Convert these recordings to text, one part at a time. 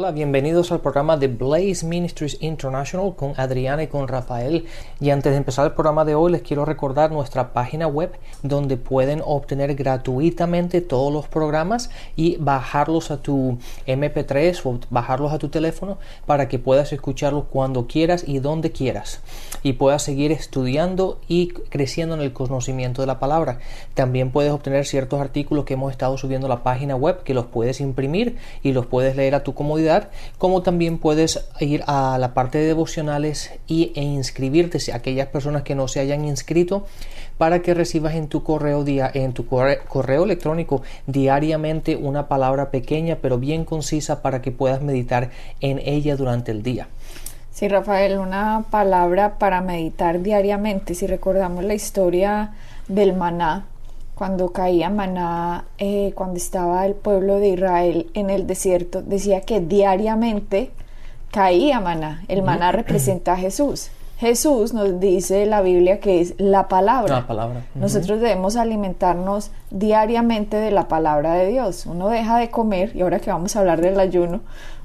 Hola, bienvenidos al programa de Blaze Ministries International con Adriana y con Rafael. Y antes de empezar el programa de hoy, les quiero recordar nuestra página web donde pueden obtener gratuitamente todos los programas y bajarlos a tu MP3 o bajarlos a tu teléfono para que puedas escucharlos cuando quieras y donde quieras y puedas seguir estudiando y creciendo en el conocimiento de la palabra. También puedes obtener ciertos artículos que hemos estado subiendo a la página web que los puedes imprimir y los puedes leer a tu comodidad, como también puedes ir a la parte de devocionales y, e inscribirte si aquellas personas que no se hayan inscrito para que recibas en tu correo en tu correo electrónico diariamente una palabra pequeña pero bien concisa para que puedas meditar en ella durante el día. Sí, Rafael, una palabra para meditar diariamente. Si recordamos la historia del maná, cuando caía maná, eh, cuando estaba el pueblo de Israel en el desierto, decía que diariamente caía maná. El maná representa a Jesús. Jesús nos dice la Biblia que es la palabra. La palabra. Nosotros debemos alimentarnos diariamente de la palabra de Dios. Uno deja de comer, y ahora que vamos a hablar del ayuno,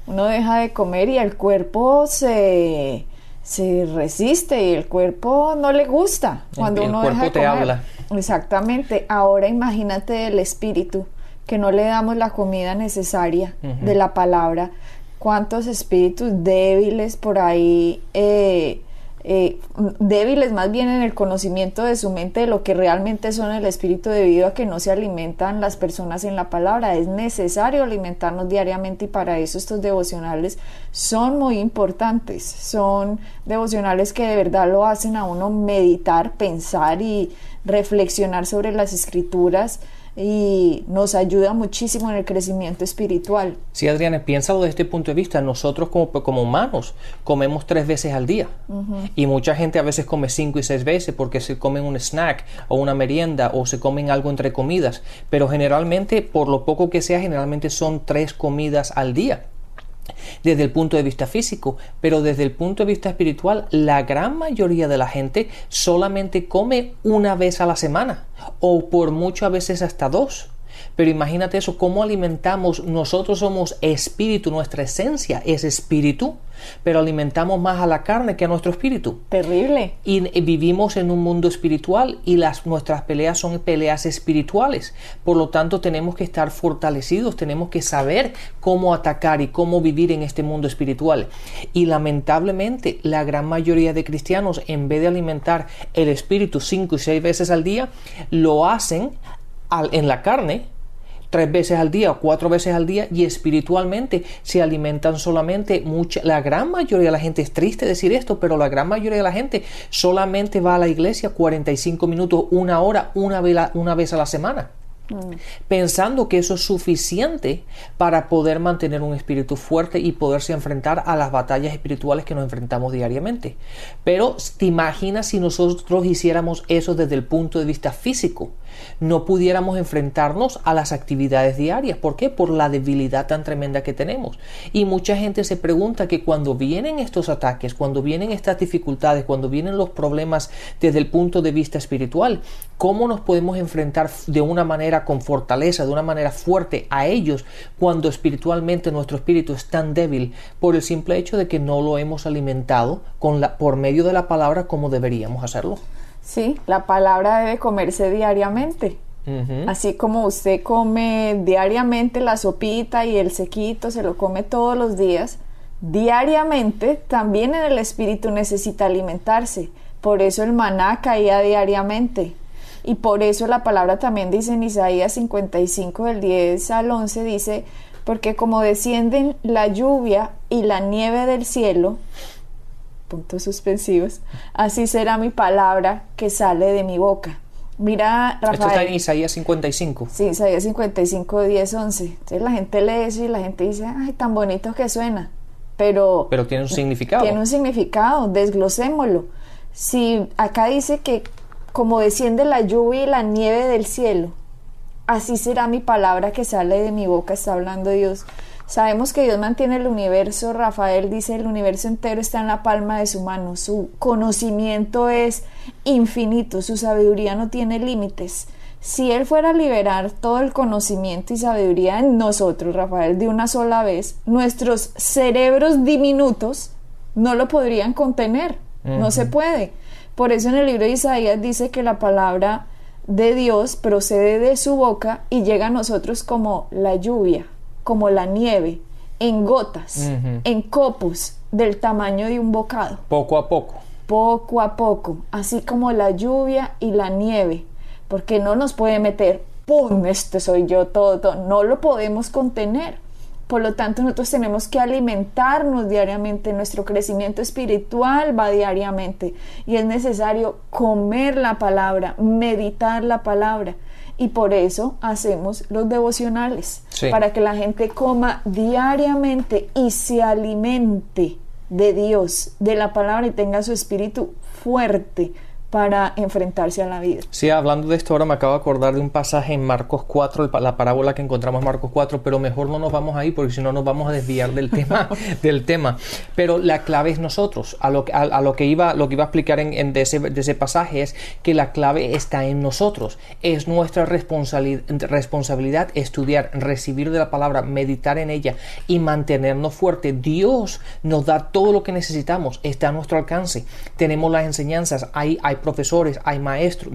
uno deja de comer y el cuerpo se, se resiste y el cuerpo no le gusta cuando el uno cuerpo deja de te comer. habla. Exactamente. Ahora imagínate el espíritu, que no le damos la comida necesaria de la palabra. ¿Cuántos espíritus débiles por ahí eh, eh, débiles más bien en el conocimiento de su mente de lo que realmente son el espíritu debido a que no se alimentan las personas en la palabra. Es necesario alimentarnos diariamente y para eso estos devocionales son muy importantes. Son devocionales que de verdad lo hacen a uno meditar, pensar y reflexionar sobre las escrituras y nos ayuda muchísimo en el crecimiento espiritual. Sí, Adriana, piénsalo desde este punto de vista. Nosotros como, como humanos comemos tres veces al día y mucha gente a veces come cinco y seis veces porque se comen un snack o una merienda o se comen algo entre comidas, pero generalmente, por lo poco que sea, generalmente son tres comidas al día desde el punto de vista físico, pero desde el punto de vista espiritual, la gran mayoría de la gente solamente come una vez a la semana o por mucho a veces hasta dos. Pero imagínate eso, cómo alimentamos, nosotros somos espíritu, nuestra esencia es espíritu, pero alimentamos más a la carne que a nuestro espíritu. Terrible. Y vivimos en un mundo espiritual y las, nuestras peleas son peleas espirituales. Por lo tanto, tenemos que estar fortalecidos, tenemos que saber cómo atacar y cómo vivir en este mundo espiritual. Y lamentablemente, la gran mayoría de cristianos, en vez de alimentar el espíritu cinco y seis veces al día, lo hacen en la carne tres veces al día o cuatro veces al día y espiritualmente se alimentan solamente mucha la gran mayoría de la gente es triste decir esto pero la gran mayoría de la gente solamente va a la iglesia 45 minutos una hora una vez, una vez a la semana. Pensando que eso es suficiente para poder mantener un espíritu fuerte y poderse enfrentar a las batallas espirituales que nos enfrentamos diariamente. Pero te imaginas si nosotros hiciéramos eso desde el punto de vista físico, no pudiéramos enfrentarnos a las actividades diarias. ¿Por qué? Por la debilidad tan tremenda que tenemos. Y mucha gente se pregunta que cuando vienen estos ataques, cuando vienen estas dificultades, cuando vienen los problemas desde el punto de vista espiritual, ¿cómo nos podemos enfrentar de una manera con fortaleza, de una manera fuerte a ellos cuando espiritualmente nuestro espíritu es tan débil por el simple hecho de que no lo hemos alimentado con la, por medio de la palabra como deberíamos hacerlo? Sí, la palabra debe comerse diariamente. Así como usted come diariamente la sopita y el sequito, se lo come todos los días, diariamente también en el espíritu necesita alimentarse. Por eso el maná caía diariamente. Y por eso la palabra también dice en Isaías 55 del 10 al 11 dice, porque como descienden la lluvia y la nieve del cielo, puntos suspensivos, así será mi palabra que sale de mi boca. Mira, Rafael. Esto está en Isaías 55. Sí, Isaías 55, 10, 11. Entonces la gente lee eso y la gente dice, ay, tan bonito que suena. pero... Pero tiene un significado. Tiene un significado, desglosémoslo. Si acá dice que como desciende la lluvia y la nieve del cielo, así será mi palabra que sale de mi boca, está hablando Dios. Sabemos que Dios mantiene el universo, Rafael dice el universo entero está en la palma de su mano, su conocimiento es infinito, su sabiduría no tiene límites. Si Él fuera a liberar todo el conocimiento y sabiduría en nosotros, Rafael, de una sola vez, nuestros cerebros diminutos no lo podrían contener, no se puede. Por eso en el libro de Isaías dice que la palabra de Dios procede de su boca y llega a nosotros como la lluvia, como la nieve, en gotas, en copos del tamaño de un bocado. Poco a poco. Poco a poco, así como la lluvia y la nieve, porque no nos puede meter, ¡pum! Este soy yo todo, no lo podemos contener. Por lo tanto, nosotros tenemos que alimentarnos diariamente, nuestro crecimiento espiritual va diariamente y es necesario comer la palabra, meditar la palabra. Y por eso hacemos los devocionales, para que la gente coma diariamente y se alimente de Dios, de la palabra y tenga su espíritu fuerte para enfrentarse a la vida. Sí, hablando de esto ahora me acabo de acordar de un pasaje en Marcos 4, la parábola que encontramos en Marcos 4, pero mejor no nos vamos ahí porque si no nos vamos a desviar del tema, del tema. Pero la clave es nosotros. A lo, a, lo que iba, lo que iba a explicar en, de, ese, de, ese, pasaje es que la clave está en nosotros. Es nuestra responsabilidad, responsabilidad estudiar, recibir de la palabra, meditar en ella y mantenernos fuertes. Dios nos da todo lo que necesitamos, está a nuestro alcance. Tenemos las enseñanzas, hay, hay profesores, hay maestros,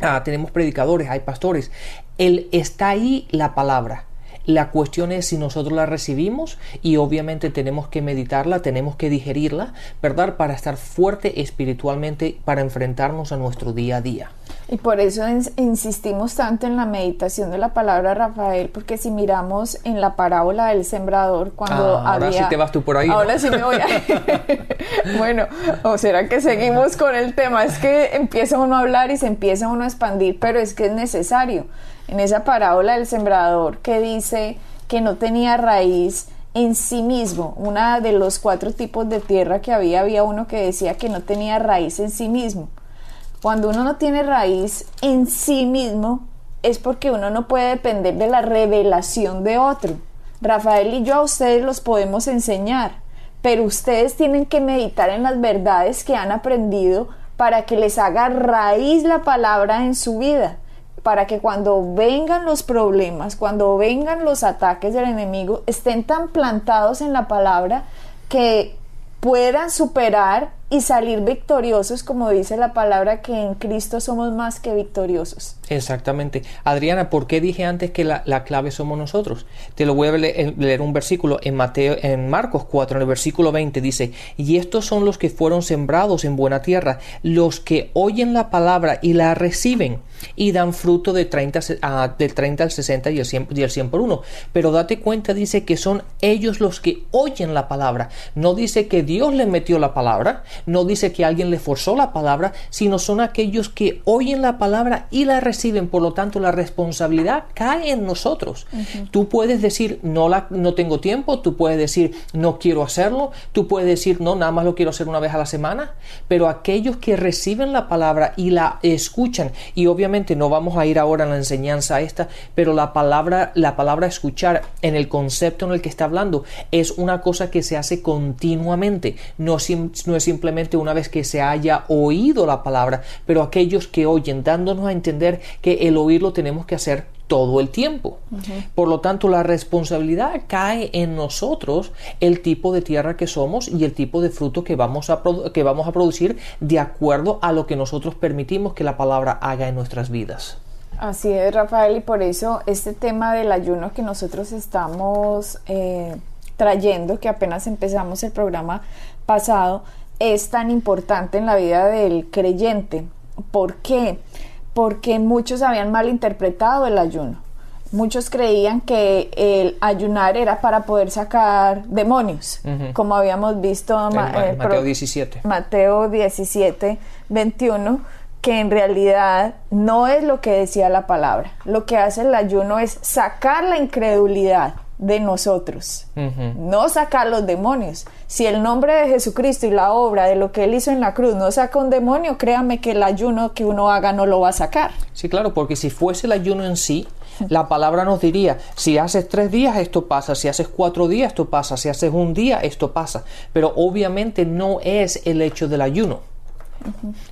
ah, tenemos predicadores, hay pastores. Él está ahí la palabra. La cuestión es si nosotros la recibimos y obviamente tenemos que meditarla, tenemos que digerirla, ¿verdad? Para estar fuerte espiritualmente, para enfrentarnos a nuestro día a día. Y por eso insistimos tanto en la meditación de la palabra Rafael, porque si miramos en la parábola del sembrador, cuando ah, ahora sí te vas tú por ahí. Ahora sí me voy. A... bueno, o será que seguimos con el tema. Es que empieza uno a hablar y se empieza uno a expandir, pero es que es necesario. En esa parábola del sembrador que dice que no tenía raíz en sí mismo, una de los cuatro tipos de tierra que había, había uno que decía que no tenía raíz en sí mismo. Cuando uno no tiene raíz en sí mismo, es porque uno no puede depender de la revelación de otro. Rafael y yo a ustedes los podemos enseñar, pero ustedes tienen que meditar en las verdades que han aprendido para que les haga raíz la palabra en su vida, para que cuando vengan los problemas, cuando vengan los ataques del enemigo, estén tan plantados en la palabra que puedan superar y salir victoriosos, como dice la palabra, que en Cristo somos más que victoriosos. Exactamente. Adriana, ¿por qué dije antes que la, clave somos nosotros? Te lo voy a leer, un versículo en Mateo, en Marcos 4, en el versículo 20, dice, y estos son los que fueron sembrados en buena tierra, los que oyen la palabra y la reciben y dan fruto de 30, del 30 al 60 y el, 100, y el 100 por uno. Pero date cuenta, dice que son ellos los que oyen la palabra. No dice que Dios les metió la palabra, no dice que alguien le forzó la palabra, sino son aquellos que oyen la palabra y la reciben. Por lo tanto, la responsabilidad cae en nosotros. Tú puedes decir, no, la, no tengo tiempo, tú puedes decir, no quiero hacerlo, tú puedes decir, no, nada más lo quiero hacer una vez a la semana, pero aquellos que reciben la palabra y la escuchan, y obviamente no vamos a ir ahora en la enseñanza esta, pero la palabra, la palabra escuchar en el concepto en el que está hablando es una cosa que se hace continuamente, no, no es simplemente una vez que se haya oído la palabra, pero aquellos que oyen, dándonos a entender que el oírlo tenemos que hacer todo el tiempo. Por lo tanto, la responsabilidad cae en nosotros el tipo de tierra que somos y el tipo de fruto que vamos a, que vamos a producir de acuerdo a lo que nosotros permitimos que la palabra haga en nuestras vidas. Así es, Rafael, y por eso este tema del ayuno que nosotros estamos eh, trayendo, que apenas empezamos el programa pasado, es tan importante en la vida del creyente. ¿Por qué? Porque muchos habían malinterpretado el ayuno. Muchos creían que el ayunar era para poder sacar demonios, como habíamos visto en eh, Mateo 17. Mateo 17, 21, que en realidad no es lo que decía la palabra. Lo que hace el ayuno es sacar la incredulidad de nosotros, no sacar los demonios. Si el nombre de Jesucristo y la obra de lo que Él hizo en la cruz no saca un demonio, créame que el ayuno que uno haga no lo va a sacar. Sí, claro, porque si fuese el ayuno en sí, la palabra nos diría, si haces tres días esto pasa, si haces cuatro días esto pasa, si haces un día esto pasa, pero obviamente no es el hecho del ayuno.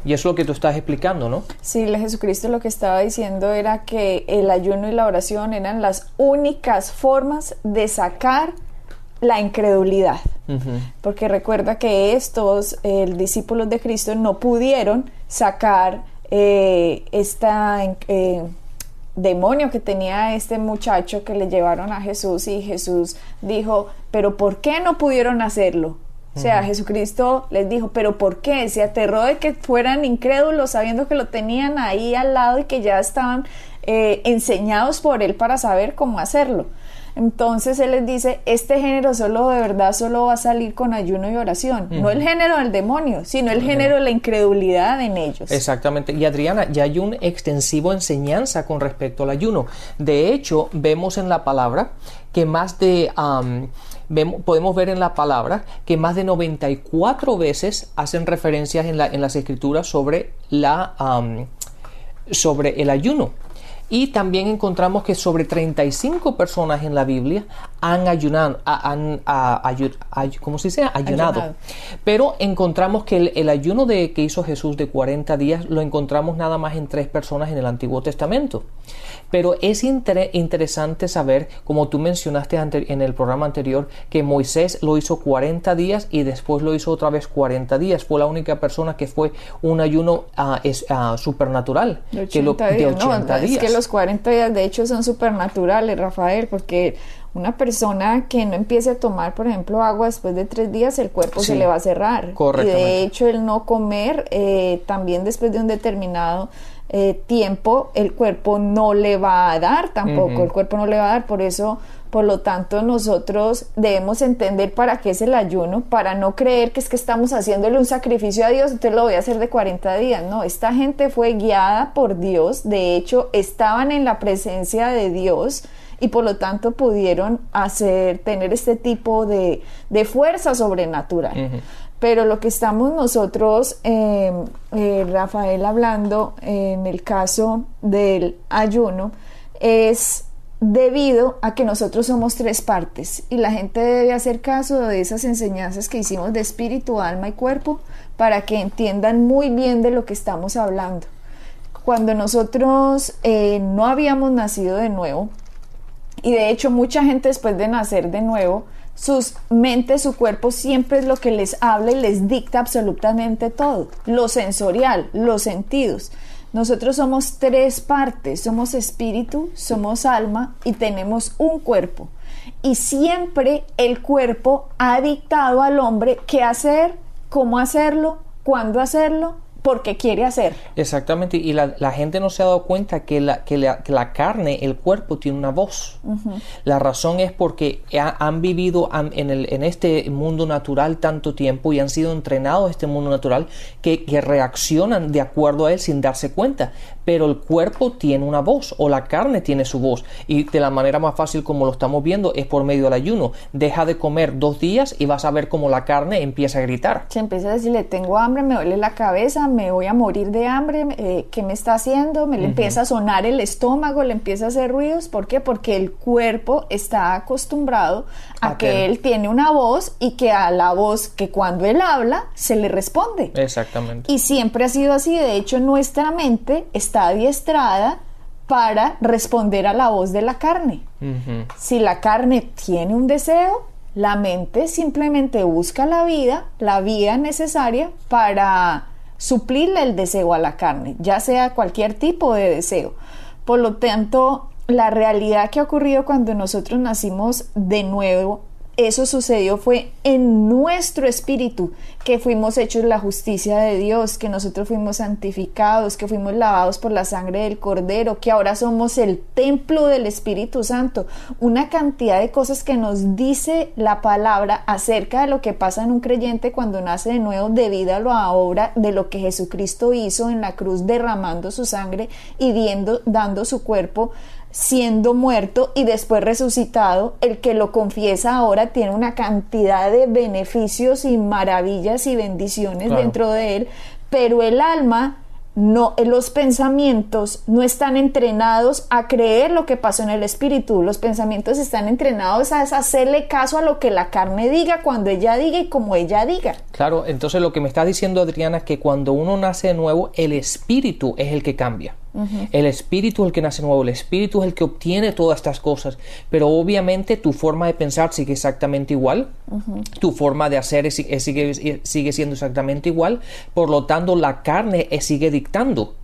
Y eso es lo que tú estás explicando, ¿no? Sí, Jesucristo lo que estaba diciendo era que el ayuno y la oración eran las únicas formas de sacar la incredulidad. Porque recuerda que estos discípulos de Cristo no pudieron sacar eh, esta eh, demonio que tenía este muchacho que le llevaron a Jesús y Jesús dijo, pero ¿por qué no pudieron hacerlo? O sea, Jesucristo les dijo, pero ¿por qué? Se aterró de que fueran incrédulos sabiendo que lo tenían ahí al lado y que ya estaban eh, enseñados por él para saber cómo hacerlo. Entonces él les dice, este género solo de verdad solo va a salir con ayuno y oración, no el género del demonio, sino el género de la incredulidad en ellos. Exactamente. Y Adriana, ya hay un extensivo enseñanza con respecto al ayuno. De hecho, vemos en la palabra que más de podemos ver en la palabra que más de 94 veces hacen referencias en, la, en las escrituras sobre, la, sobre el ayuno. Y también encontramos que sobre 35 personas en la Biblia han ayunado, han, ¿cómo se dice? Ayunado. Pero encontramos que el, ayuno de, que hizo Jesús de 40 días lo encontramos nada más en tres personas en el Antiguo Testamento. Pero es interesante saber, como tú mencionaste en el programa anterior, que Moisés lo hizo 40 días y después lo hizo otra vez 40 días. Fue la única persona que fue un ayuno uh, es, uh, supernatural. De 80 días. Es que los 40 días de hecho son supernaturales, Rafael, porque una persona que no empiece a tomar, por ejemplo, agua después de tres días, el cuerpo se le va a cerrar. Y de hecho, el no comer eh, también después de un determinado eh, tiempo, el cuerpo no le va a dar tampoco, el cuerpo no le va a dar, por eso, por lo tanto, nosotros debemos entender para qué es el ayuno, para no creer que es que estamos haciéndole un sacrificio a Dios, entonces lo voy a hacer de 40 días, no, esta gente fue guiada por Dios, de hecho, estaban en la presencia de Dios, y por lo tanto pudieron hacer, tener este tipo de, fuerza sobrenatural. Pero lo que estamos nosotros, em, eh, Rafael, hablando en el caso del ayuno, es debido a que nosotros somos tres partes y la gente debe hacer caso de esas enseñanzas que hicimos de espíritu, alma y cuerpo para que entiendan muy bien de lo que estamos hablando. Cuando nosotros eh, no habíamos nacido de nuevo, y de hecho mucha gente después de nacer de nuevo, sus mentes, su cuerpo siempre es lo que les habla y les dicta absolutamente todo, lo sensorial, los sentidos. Nosotros somos tres partes, somos espíritu, somos alma y tenemos un cuerpo. Y siempre el cuerpo ha dictado al hombre qué hacer, cómo hacerlo, cuándo hacerlo, porque quiere hacer. Exactamente, y la, gente no se ha dado cuenta que la, que la, carne, el cuerpo, tiene una voz. La razón es porque han vivido en, el, en, este mundo natural tanto tiempo y han sido entrenados a este mundo natural que, que, reaccionan de acuerdo a él sin darse cuenta. Pero el cuerpo tiene una voz o la carne tiene su voz. Y de la manera más fácil como lo estamos viendo es por medio del ayuno. Deja de comer dos días y vas a ver cómo la carne empieza a gritar. Se empieza a decirle, tengo hambre, me duele la cabeza, me voy a morir de hambre, eh, ¿qué me está haciendo? Me le empieza a sonar el estómago, le empieza a hacer ruidos, ¿por qué? Porque el cuerpo está acostumbrado a, que él tiene una voz y que a la voz que cuando él habla se le responde. Exactamente. Y siempre ha sido así, de hecho nuestra mente está adiestrada para responder a la voz de la carne. Si la carne tiene un deseo, la mente simplemente busca la vida, la vía necesaria para suplirle el deseo a la carne, ya sea cualquier tipo de deseo. Por lo tanto, la realidad que ha ocurrido cuando nosotros nacimos de nuevo eso sucedió fue en nuestro espíritu, que fuimos hechos la justicia de Dios, que nosotros fuimos santificados, que fuimos lavados por la sangre del Cordero, que ahora somos el templo del Espíritu Santo. Una cantidad de cosas que nos dice la palabra acerca de lo que pasa en un creyente cuando nace de nuevo debido a la obra de lo que Jesucristo hizo en la cruz derramando su sangre y dando su cuerpo siendo muerto y después resucitado, el que lo confiesa ahora tiene una cantidad de beneficios y maravillas y bendiciones dentro de él, pero el alma no, los pensamientos no están entrenados a creer lo que pasó en el espíritu, los pensamientos están entrenados a hacerle caso a lo que la carne diga cuando ella diga y como ella diga. Claro, entonces lo que me está diciendo Adriana es que cuando uno nace de nuevo, el espíritu es el que cambia. El espíritu es el que nace nuevo, el espíritu es el que obtiene todas estas cosas, pero obviamente tu forma de pensar sigue exactamente igual, tu forma de hacer sigue, sigue, siendo exactamente igual, por lo tanto la carne sigue dictando.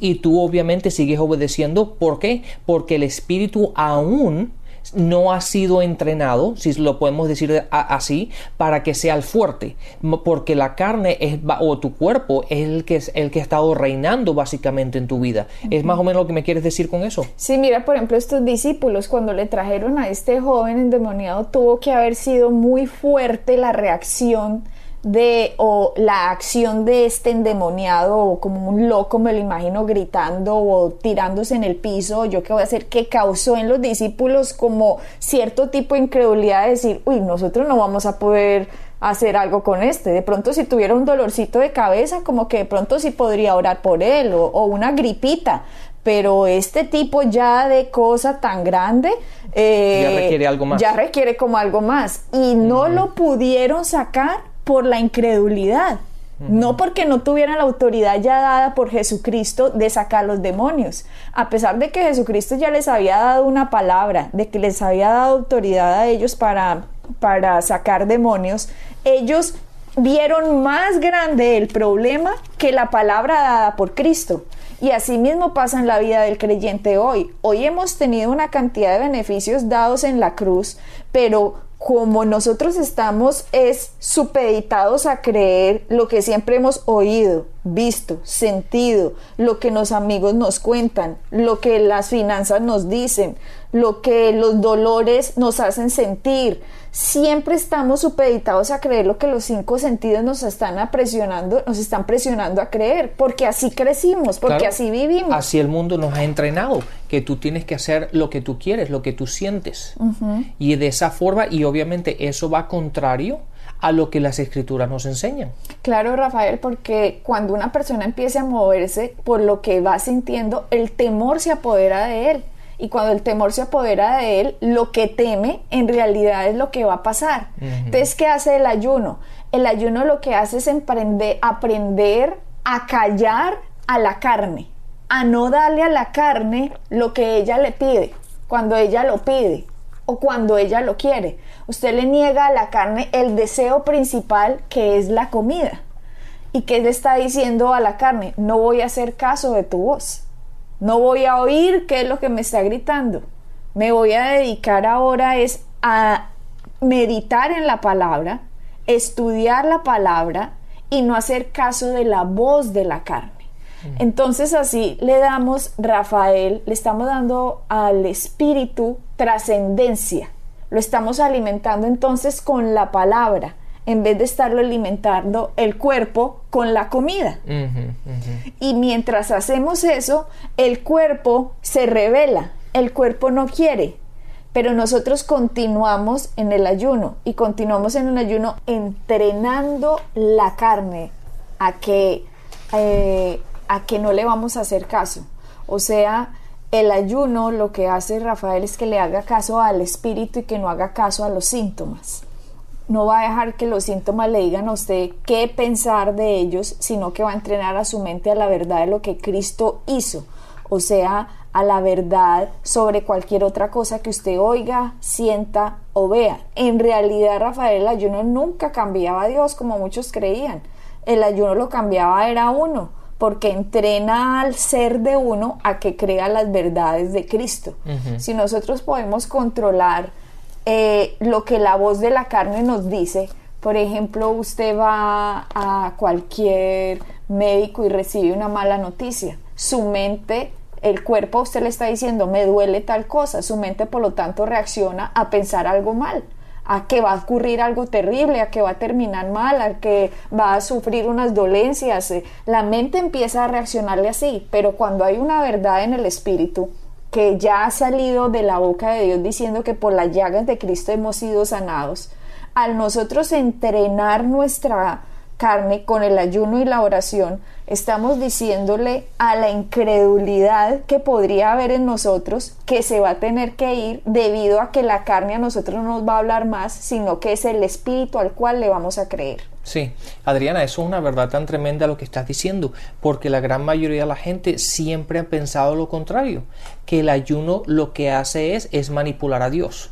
Y tú obviamente sigues obedeciendo. ¿Por qué? Porque el espíritu aún no ha sido entrenado, si lo podemos decir así, para que sea el fuerte, porque la carne es, o tu cuerpo es el que, es el que ha estado reinando básicamente en tu vida. ¿Es más o menos lo que me quieres decir con eso? Sí, mira, por ejemplo, estos discípulos, cuando le trajeron a este joven endemoniado, tuvo que haber sido muy fuerte la reacción de o la acción de este endemoniado o como un loco me lo imagino gritando o tirándose en el piso yo qué voy a hacer que causó en los discípulos como cierto tipo de incredulidad de decir uy nosotros no vamos a poder hacer algo con este de pronto si tuviera un dolorcito de cabeza como que de pronto sí podría orar por él o, una gripita. Pero este tipo ya de cosa tan grande eh, ya requiere algo más. ya requiere como algo más. Y no lo pudieron sacar por la incredulidad, no porque no tuvieran la autoridad ya dada por Jesucristo de sacar los demonios. A pesar de que Jesucristo ya les había dado una palabra, de que les había dado autoridad a ellos para, para sacar demonios, ellos vieron más grande el problema que la palabra dada por Cristo. Y así mismo pasa en la vida del creyente hoy. Hoy hemos tenido una cantidad de beneficios dados en la cruz, pero como nosotros estamos es supeditados a creer lo que siempre hemos oído, visto, sentido, lo que los amigos nos cuentan, lo que las finanzas nos dicen, lo que los dolores nos hacen sentir. Siempre estamos supeditados a creer lo que los cinco sentidos nos están presionando, nos están presionando a creer, porque así crecimos, porque así vivimos. Así el mundo nos ha entrenado, que tú tienes que hacer lo que tú quieres, lo que tú sientes. Y de esa forma, y obviamente eso va contrario a lo que las escrituras nos enseñan. Claro, Rafael, porque cuando una persona empieza a moverse por lo que va sintiendo, el temor se apodera de él. Y cuando el temor se apodera de él, lo que teme en realidad es lo que va a pasar. Entonces, ¿qué hace el ayuno? El ayuno lo que hace es emprender, aprender a callar a la carne, a no darle a la carne lo que ella le pide, cuando ella lo pide o cuando ella lo quiere. Usted le niega a la carne el deseo principal que es la comida. ¿Y qué le está diciendo a la carne? No voy a hacer caso de tu voz. No voy a oír qué es lo que me está gritando. Me voy a dedicar ahora es a meditar en la palabra, estudiar la palabra y no hacer caso de la voz de la carne. Entonces así le damos, Rafael, le estamos dando al espíritu trascendencia. Lo estamos alimentando entonces con la palabra, en vez de estarlo alimentando el cuerpo con la comida. Y mientras hacemos eso, el cuerpo se revela, el cuerpo no quiere, pero nosotros continuamos en el ayuno y continuamos en el ayuno entrenando la carne a que eh, a que no le vamos a hacer caso. O sea, el ayuno lo que hace Rafael es que le haga caso al espíritu y que no haga caso a los síntomas. No va a dejar que los síntomas le digan a usted qué pensar de ellos, sino que va a entrenar a su mente a la verdad de lo que Cristo hizo. O sea, a la verdad sobre cualquier otra cosa que usted oiga, sienta o vea. En realidad, Rafael, el ayuno nunca cambiaba a Dios como muchos creían. El ayuno lo cambiaba era uno porque entrena al ser de uno a que crea las verdades de Cristo. Si nosotros podemos controlar eh, lo que la voz de la carne nos dice, por ejemplo, usted va a cualquier médico y recibe una mala noticia, su mente el cuerpo usted le está diciendo me duele tal cosa, su mente por lo tanto reacciona a pensar algo mal a que va a ocurrir algo terrible, a que va a terminar mal, a que va a sufrir unas dolencias. Eh, la mente empieza a reaccionarle así, pero cuando hay una verdad en el espíritu, que ya ha salido de la boca de Dios diciendo que por las llagas de Cristo hemos sido sanados, al nosotros entrenar nuestra carne con el ayuno y la oración, estamos diciéndole a la incredulidad que podría haber en nosotros que se va a tener que ir debido a que la carne a nosotros no nos va a hablar más, sino que es el espíritu al cual le vamos a creer. Sí, Adriana, eso es una verdad tan tremenda lo que estás diciendo, porque la gran mayoría de la gente siempre ha pensado lo contrario, que el ayuno lo que hace es, es manipular a Dios.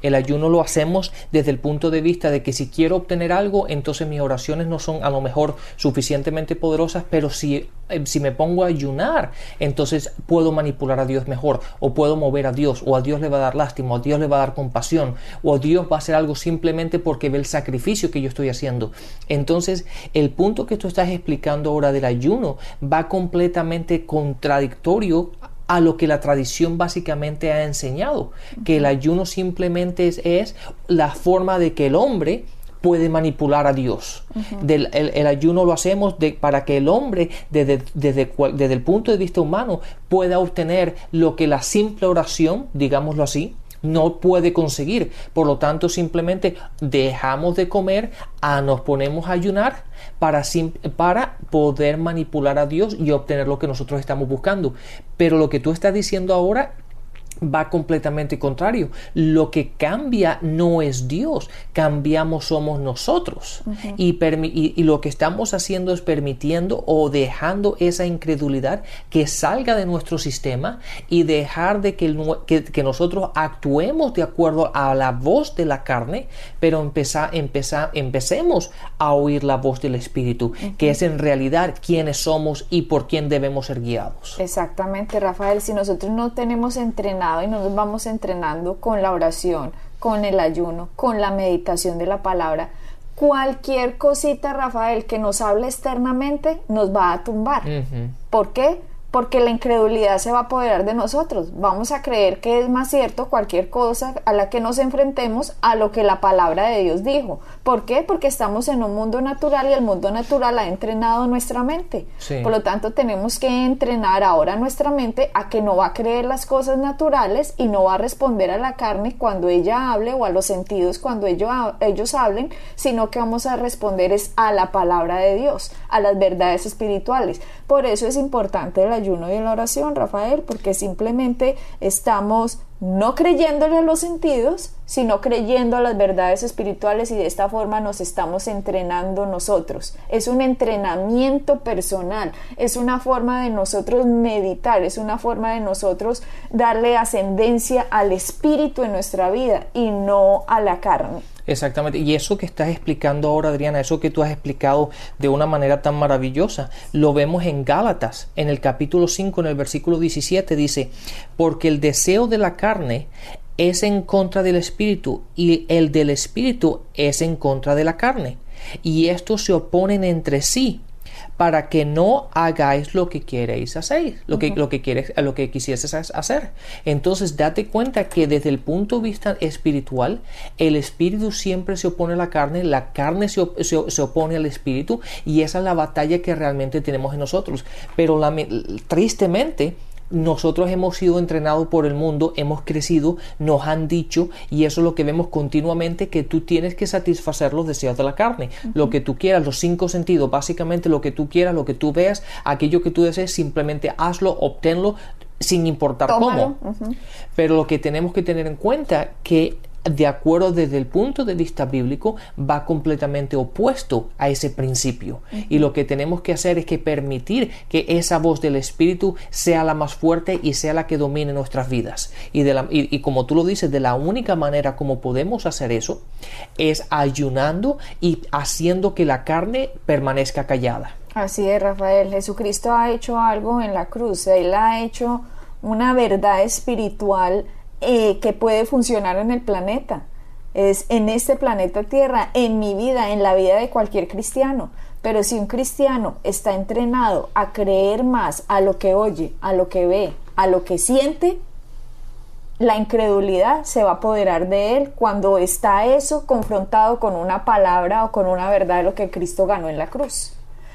El ayuno lo hacemos desde el punto de vista de que si quiero obtener algo, entonces mis oraciones no son a lo mejor suficientemente poderosas, pero si eh, si me pongo a ayunar, entonces puedo manipular a Dios mejor, o puedo mover a Dios, o a Dios le va a dar lástima, o a Dios le va a dar compasión, o Dios va a hacer algo simplemente porque ve el sacrificio que yo estoy haciendo. Entonces, el punto que tú estás explicando ahora del ayuno va completamente contradictorio a lo que la tradición básicamente ha enseñado, que el ayuno simplemente es la forma de que el hombre puede manipular a Dios. el, ayuno lo hacemos de, para que el hombre, desde, desde, desde el punto de vista humano, pueda obtener lo que la simple oración, digámoslo así, no puede conseguir. Por lo tanto, simplemente dejamos de comer, a, nos ponemos a ayunar para, para poder manipular a Dios y obtener lo que nosotros estamos buscando. Pero lo que tú estás diciendo ahora va completamente contrario. Lo que cambia no es Dios, cambiamos somos nosotros. y, y, lo que estamos haciendo es permitiendo o dejando esa incredulidad que salga de nuestro sistema y dejar de que, que, nosotros actuemos de acuerdo a la voz de la carne, pero empecemos a oír la voz del Espíritu, que es en realidad quiénes somos y por quién debemos ser guiados. Exactamente, Rafael. Si nosotros no tenemos entrenado, y nos vamos entrenando con la oración, con el ayuno, con la meditación de la palabra, cualquier cosita, Rafael, que nos hable externamente, nos va a tumbar. ¿Por qué? Porque la incredulidad se va a apoderar de nosotros. Vamos a creer que es más cierto cualquier cosa a la que nos enfrentemos a lo que la palabra de Dios dijo. ¿Por qué? Porque estamos en un mundo natural y el mundo natural ha entrenado nuestra mente. Por lo tanto, tenemos que entrenar ahora nuestra mente a que no va a creer las cosas naturales y no va a responder a la carne cuando ella hable o a los sentidos cuando ellos, ellos hablen, sino que vamos a responder es a la palabra de Dios, a las verdades espirituales. Por eso es importante la ayuno y la oración, Rafael, porque simplemente estamos no creyéndole a los sentidos, sino creyendo a las verdades espirituales y de esta forma nos estamos entrenando nosotros. Es un entrenamiento personal, es una forma de nosotros meditar, es una forma de nosotros darle ascendencia al espíritu en nuestra vida y no a la carne. Exactamente. Y eso que estás explicando ahora, Adriana, eso que tú has explicado de una manera tan maravillosa, lo vemos en Gálatas, en el capítulo 5, en el versículo 17, dice, porque el deseo de la carne es en contra del espíritu y el del espíritu es en contra de la carne. Y estos se oponen entre sí para que no hagáis lo que queréis hacer, lo que, lo que, quieres, lo que quisieses hacer. Entonces, date cuenta que desde el punto de vista espiritual, el espíritu siempre se opone a la carne, la carne se, se, opone al espíritu y esa es la batalla que realmente tenemos en nosotros. Pero la, tristemente, nosotros hemos sido entrenados por el mundo, hemos crecido, nos han dicho, y eso es lo que vemos continuamente, que tú tienes que satisfacer los deseos de la carne, lo que tú quieras, los cinco sentidos, básicamente lo que tú quieras, lo que tú veas, aquello que tú desees, simplemente hazlo, obténlo, sin importar cómo. Pero lo que tenemos que tener en cuenta que de acuerdo desde el punto de vista bíblico, va completamente opuesto a ese principio. Y lo que tenemos que hacer es que permitir que esa voz del Espíritu sea la más fuerte y sea la que domine nuestras vidas. Y, de la, y, como tú lo dices, de la única manera como podemos hacer eso es ayunando y haciendo que la carne permanezca callada. Así es, Rafael. Jesucristo ha hecho algo en la cruz. Él ha hecho una verdad espiritual eh, que puede funcionar en el planeta. Es en este planeta Tierra, en mi vida, en la vida de cualquier cristiano. Pero si un cristiano está entrenado a creer más a lo que oye, a lo que ve, a lo que siente, la incredulidad se va a apoderar de él cuando está eso confrontado con una palabra o con una verdad de lo que Cristo ganó en la cruz.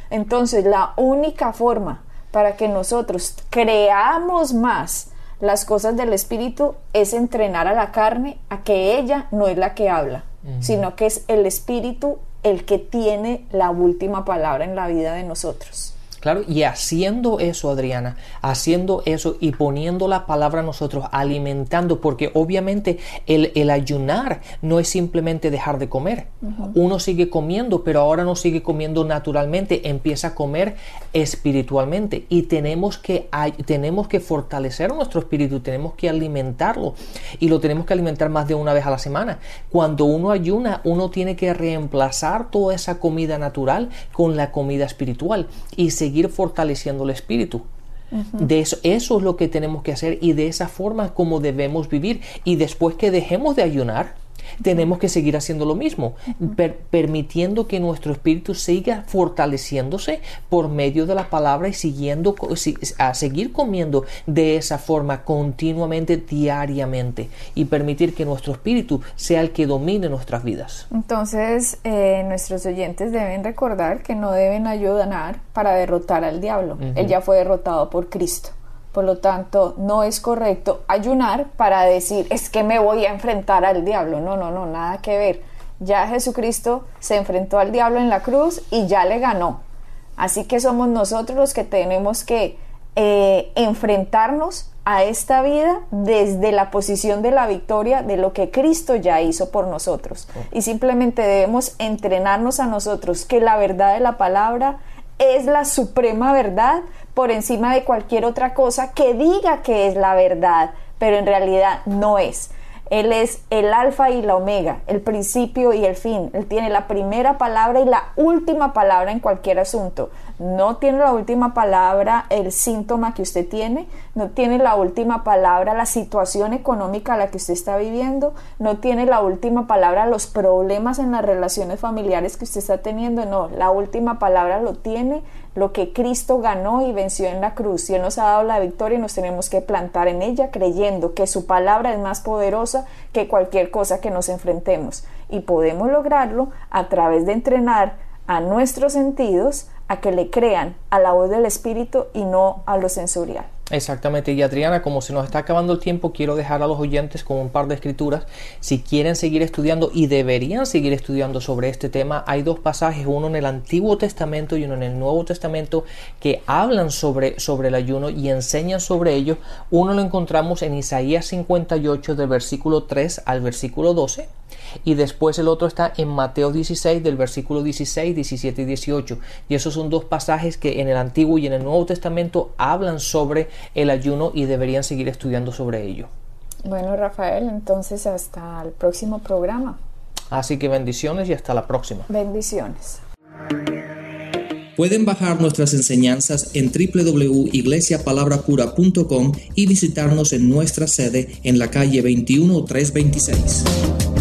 Entonces, la única forma para que nosotros creamos más las cosas del espíritu es entrenar a la carne a que ella no es la que habla, sino que es el espíritu el que tiene la última palabra en la vida de nosotros. Claro, y haciendo eso, Adriana, haciendo eso y poniendo la palabra a nosotros, alimentando, porque obviamente el, ayunar no es simplemente dejar de comer. Uno sigue comiendo, pero ahora no sigue comiendo naturalmente, empieza a comer espiritualmente y tenemos que, tenemos que fortalecer nuestro espíritu, tenemos que alimentarlo y lo tenemos que alimentar más de una vez a la semana. Cuando uno ayuna, uno tiene que reemplazar toda esa comida natural con la comida espiritual y se seguir fortaleciendo el espíritu. De eso, eso es lo que tenemos que hacer y de esa forma como debemos vivir. Y después que dejemos de ayunar, tenemos que seguir haciendo lo mismo, permitiendo que nuestro espíritu siga fortaleciéndose por medio de la palabra y siguiendo a seguir comiendo de esa forma continuamente, diariamente y permitir que nuestro espíritu sea el que domine nuestras vidas. Entonces, eh, nuestros oyentes deben recordar que no deben ayudar para derrotar al diablo. Él ya fue derrotado por Cristo. Por lo tanto, no es correcto ayunar para decir, es que me voy a enfrentar al diablo. No, no, no, nada que ver. Ya Jesucristo se enfrentó al diablo en la cruz y ya le ganó. Así que somos nosotros los que tenemos que eh, enfrentarnos a esta vida desde la posición de la victoria de lo que Cristo ya hizo por nosotros. Y simplemente debemos entrenarnos a nosotros que la verdad de la palabra es la suprema verdad por encima de cualquier otra cosa que diga que es la verdad, pero en realidad no es. Él es el alfa y la omega, el principio y el fin. Él tiene la primera palabra y la última palabra en cualquier asunto. No tiene la última palabra el síntoma que usted tiene, no tiene la última palabra la situación económica a la que usted está viviendo, no tiene la última palabra los problemas en las relaciones familiares que usted está teniendo. No, la última palabra lo tiene lo que Cristo ganó y venció en la cruz. Y Él nos ha dado la victoria y nos tenemos que plantar en ella creyendo que su palabra es más poderosa que cualquier cosa que nos enfrentemos. Y podemos lograrlo a través de entrenar a nuestros sentidos a que le crean a la voz del Espíritu y no a lo sensorial. Exactamente, y Adriana, como se nos está acabando el tiempo, quiero dejar a los oyentes con un par de escrituras. Si quieren seguir estudiando y deberían seguir estudiando sobre este tema, hay dos pasajes, uno en el Antiguo Testamento y uno en el Nuevo Testamento, que hablan sobre, sobre el ayuno y enseñan sobre ello. Uno lo encontramos en Isaías 58 del versículo 3 al versículo 12 y después el otro está en Mateo 16 del versículo 16, 17 y 18. Y esos son dos pasajes que en el Antiguo y en el Nuevo Testamento hablan sobre el ayuno y deberían seguir estudiando sobre ello. Bueno, Rafael, entonces hasta el próximo programa. Así que bendiciones y hasta la próxima. Bendiciones. Pueden bajar nuestras enseñanzas en www.iglesiapalabracura.com y visitarnos en nuestra sede en la calle 21326.